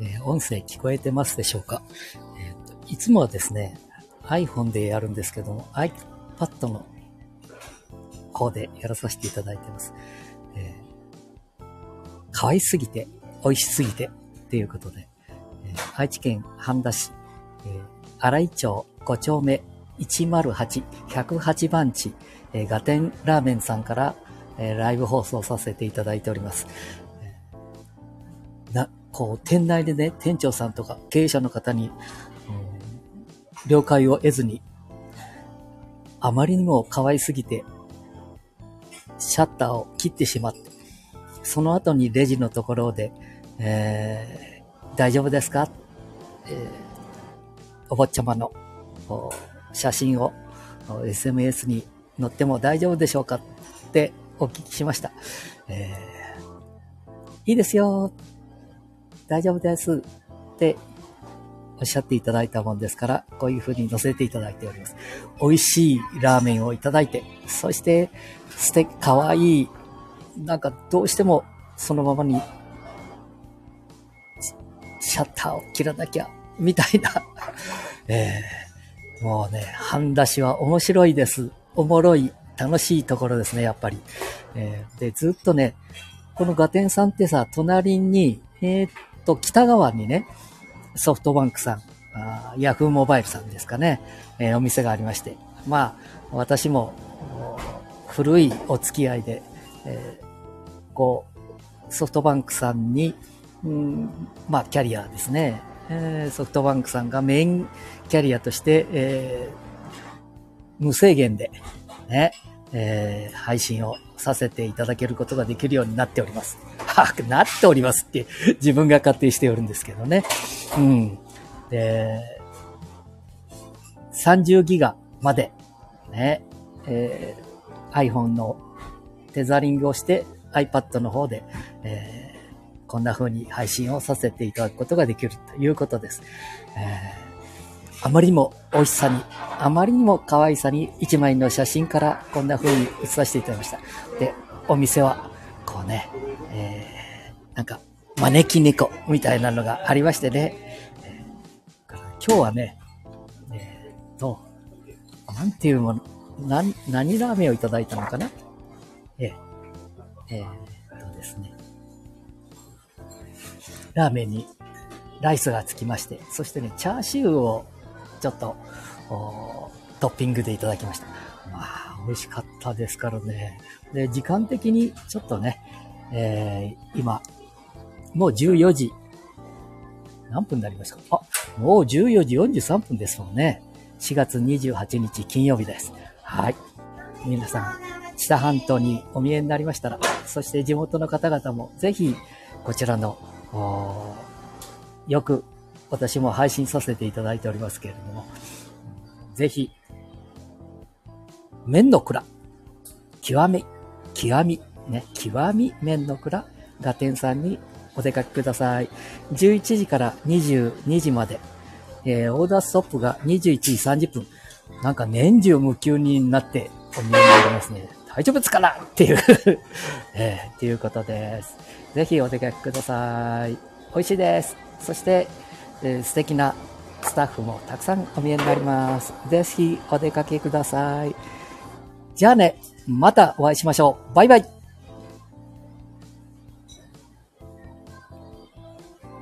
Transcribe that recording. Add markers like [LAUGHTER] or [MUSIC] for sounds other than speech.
えー、音声聞こえてますでしょうか、えー、いつもはですね、iPhone でやるんですけども、iPad の方でやらさせていただいてます。えー、可愛すぎて、美味しすぎて、っていうことで、えー、愛知県半田市、えー、荒井町5丁目108、108番地、えー、ガテンラーメンさんから、えー、ライブ放送させていただいております。えな、こう、店内でね、店長さんとか経営者の方に、了解を得ずに、あまりにも可愛すぎて、シャッターを切ってしまって、その後にレジのところで、えー、大丈夫ですか、えー、お坊ちゃまの写真を SMS に載っても大丈夫でしょうか？ってお聞きしました。えー、いいですよ。大丈夫ですっておっしゃっていただいたもんですから、こういう風に載せていただいております。美味しいラーメンをいただいて、そして素敵、かわいい、なんかどうしてもそのままにシャッターを切らなきゃ、みたいな。[LAUGHS] えー、もうね、半出しは面白いです。おもろい、楽しいところですね、やっぱり。えー、で、ずっとね、このガテンさんってさ、隣に、えー、っと、北側にね、ソフトバンクさん、あヤフーモバイルさんですかね、えー、お店がありまして、まあ、私も、古いお付き合いで、えー、こう、ソフトバンクさんに、うん、まあ、キャリアですね、えー、ソフトバンクさんがメインキャリアとして、えー、無制限で、ね、えー、配信をさせていただけることができるようになっております。はなっておりますって自分が勝手にしておるんですけどね。うん。で、30ギガまで、ね、えー、iPhone のテザリングをして iPad の方で、えー、こんな風に配信をさせていただくことができるということです。えーあまりにも美味しさに、あまりにも可愛さに一枚の写真からこんな風に写させていただきました。で、お店は、こうね、えー、なんか、招き猫みたいなのがありましてね、えー、今日はね、えー、と、なんていうもの、な、何ラーメンをいただいたのかな？えー、えー、とですね、ラーメンにライスがつきまして、そしてね、チャーシューをちょっと、トッピングでいただきました。まあ、美味しかったですからね。で、時間的にちょっとね、えー、今、もう14時、何分になりましたか？あ、もう14時43分ですもんね。4月28日金曜日です。はい。皆さん、知多半島にお見えになりましたら、そして地元の方々もぜひ、こちらの、よく私も配信させていただいておりますけれども、ぜひ、麺の蔵、極み、極み、ね、極み麺の蔵、ガテンさんにお出かけください。11時から22時まで、えー、オーダーストップが21時30分。なんか年中無休になってお見えになりますね。大丈夫ですかなっていう [LAUGHS] えー、っていうことです。ぜひお出かけください。美味しいです。そして、えー、素敵なスタッフもたくさんお見えになります。ぜひお出かけください。じゃあね、またお会いしましょう。バイバイ。